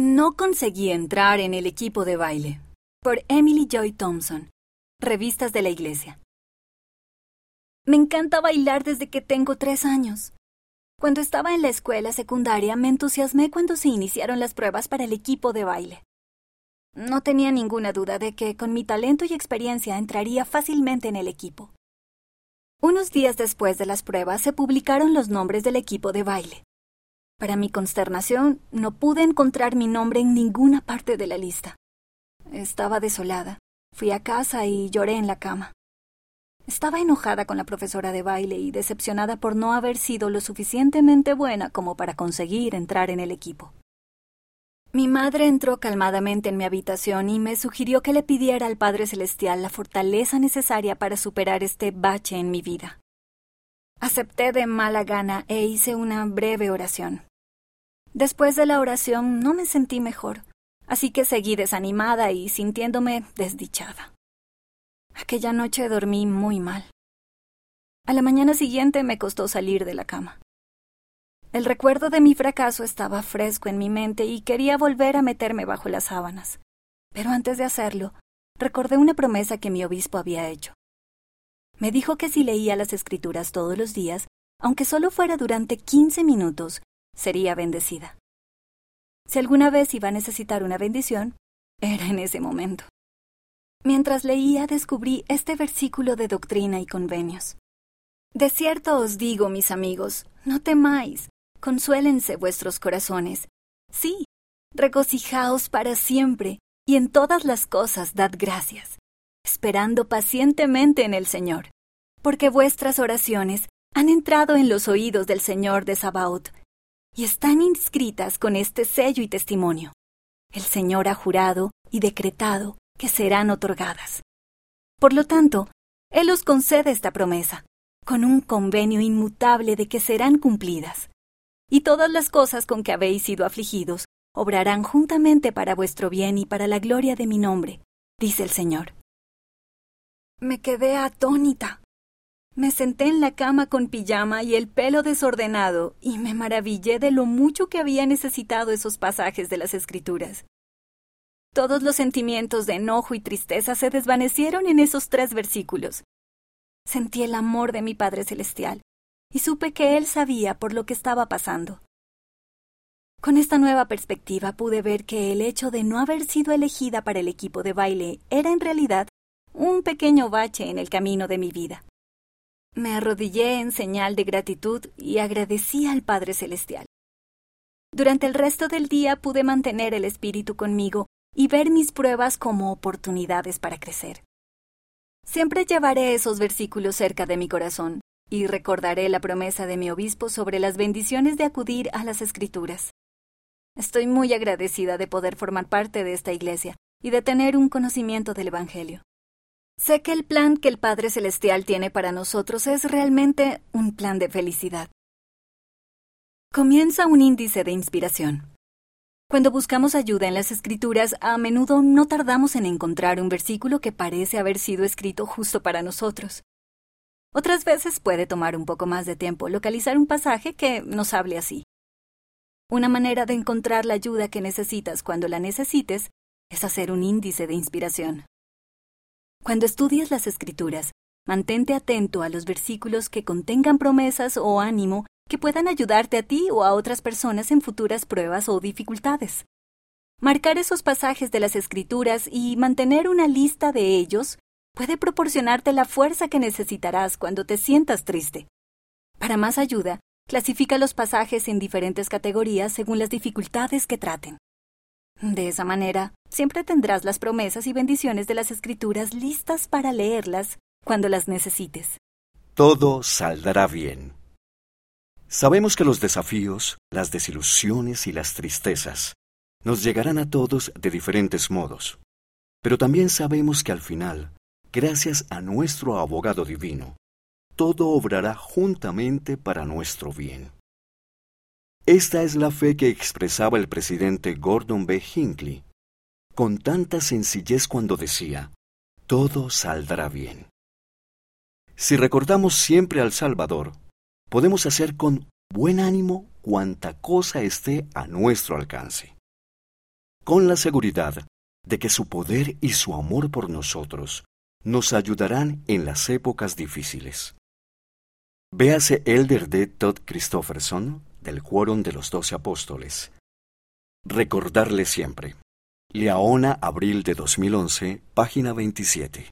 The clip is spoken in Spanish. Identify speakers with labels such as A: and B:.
A: No conseguí entrar en el equipo de baile. Por Emily Joy Thompson. Revistas de la Iglesia. Me encanta bailar desde que tengo tres años. Cuando estaba en la escuela secundaria me entusiasmé cuando se iniciaron las pruebas para el equipo de baile. No tenía ninguna duda de que con mi talento y experiencia entraría fácilmente en el equipo. Unos días después de las pruebas se publicaron los nombres del equipo de baile. Para mi consternación, no pude encontrar mi nombre en ninguna parte de la lista. Estaba desolada. Fui a casa y lloré en la cama. Estaba enojada con la profesora de baile y decepcionada por no haber sido lo suficientemente buena como para conseguir entrar en el equipo. Mi madre entró calmadamente en mi habitación y me sugirió que le pidiera al Padre Celestial la fortaleza necesaria para superar este bache en mi vida. Acepté de mala gana e hice una breve oración. Después de la oración no me sentí mejor, así que seguí desanimada y sintiéndome desdichada. Aquella noche dormí muy mal. A la mañana siguiente me costó salir de la cama. El recuerdo de mi fracaso estaba fresco en mi mente y quería volver a meterme bajo las sábanas. Pero antes de hacerlo, recordé una promesa que mi obispo había hecho. Me dijo que si leía las escrituras todos los días, aunque solo fuera durante quince minutos, sería bendecida. Si alguna vez iba a necesitar una bendición, era en ese momento. Mientras leía descubrí este versículo de doctrina y convenios. De cierto os digo, mis amigos, no temáis, consuélense vuestros corazones. Sí, regocijaos para siempre, y en todas las cosas dad gracias, esperando pacientemente en el Señor, porque vuestras oraciones han entrado en los oídos del Señor de Sabaoth, y están inscritas con este sello y testimonio. El Señor ha jurado y decretado que serán otorgadas. Por lo tanto, Él os concede esta promesa, con un convenio inmutable de que serán cumplidas. Y todas las cosas con que habéis sido afligidos obrarán juntamente para vuestro bien y para la gloria de mi nombre, dice el Señor. Me quedé atónita. Me senté en la cama con pijama y el pelo desordenado y me maravillé de lo mucho que había necesitado esos pasajes de las Escrituras. Todos los sentimientos de enojo y tristeza se desvanecieron en esos tres versículos. Sentí el amor de mi Padre Celestial y supe que Él sabía por lo que estaba pasando. Con esta nueva perspectiva pude ver que el hecho de no haber sido elegida para el equipo de baile era en realidad un pequeño bache en el camino de mi vida. Me arrodillé en señal de gratitud y agradecí al Padre Celestial. Durante el resto del día pude mantener el espíritu conmigo y ver mis pruebas como oportunidades para crecer. Siempre llevaré esos versículos cerca de mi corazón y recordaré la promesa de mi obispo sobre las bendiciones de acudir a las escrituras. Estoy muy agradecida de poder formar parte de esta iglesia y de tener un conocimiento del Evangelio. Sé que el plan que el Padre Celestial tiene para nosotros es realmente un plan de felicidad. Comienza un índice de inspiración. Cuando buscamos ayuda en las escrituras, a menudo no tardamos en encontrar un versículo que parece haber sido escrito justo para nosotros. Otras veces puede tomar un poco más de tiempo localizar un pasaje que nos hable así. Una manera de encontrar la ayuda que necesitas cuando la necesites es hacer un índice de inspiración. Cuando estudias las escrituras, mantente atento a los versículos que contengan promesas o ánimo que puedan ayudarte a ti o a otras personas en futuras pruebas o dificultades. Marcar esos pasajes de las escrituras y mantener una lista de ellos puede proporcionarte la fuerza que necesitarás cuando te sientas triste. Para más ayuda, clasifica los pasajes en diferentes categorías según las dificultades que traten. De esa manera, siempre tendrás las promesas y bendiciones de las escrituras listas para leerlas cuando las necesites.
B: Todo saldrá bien. Sabemos que los desafíos, las desilusiones y las tristezas nos llegarán a todos de diferentes modos, pero también sabemos que al final, gracias a nuestro abogado divino, todo obrará juntamente para nuestro bien. Esta es la fe que expresaba el presidente Gordon B. Hinckley, con tanta sencillez cuando decía, todo saldrá bien. Si recordamos siempre al Salvador, podemos hacer con buen ánimo cuanta cosa esté a nuestro alcance. con la seguridad de que su poder y su amor por nosotros nos ayudarán en las épocas difíciles. Véase Elder D. Todd Christofferson del Quórum de los Doce Apóstoles. Recordarle siempre. Leona, abril de 2011, página 27.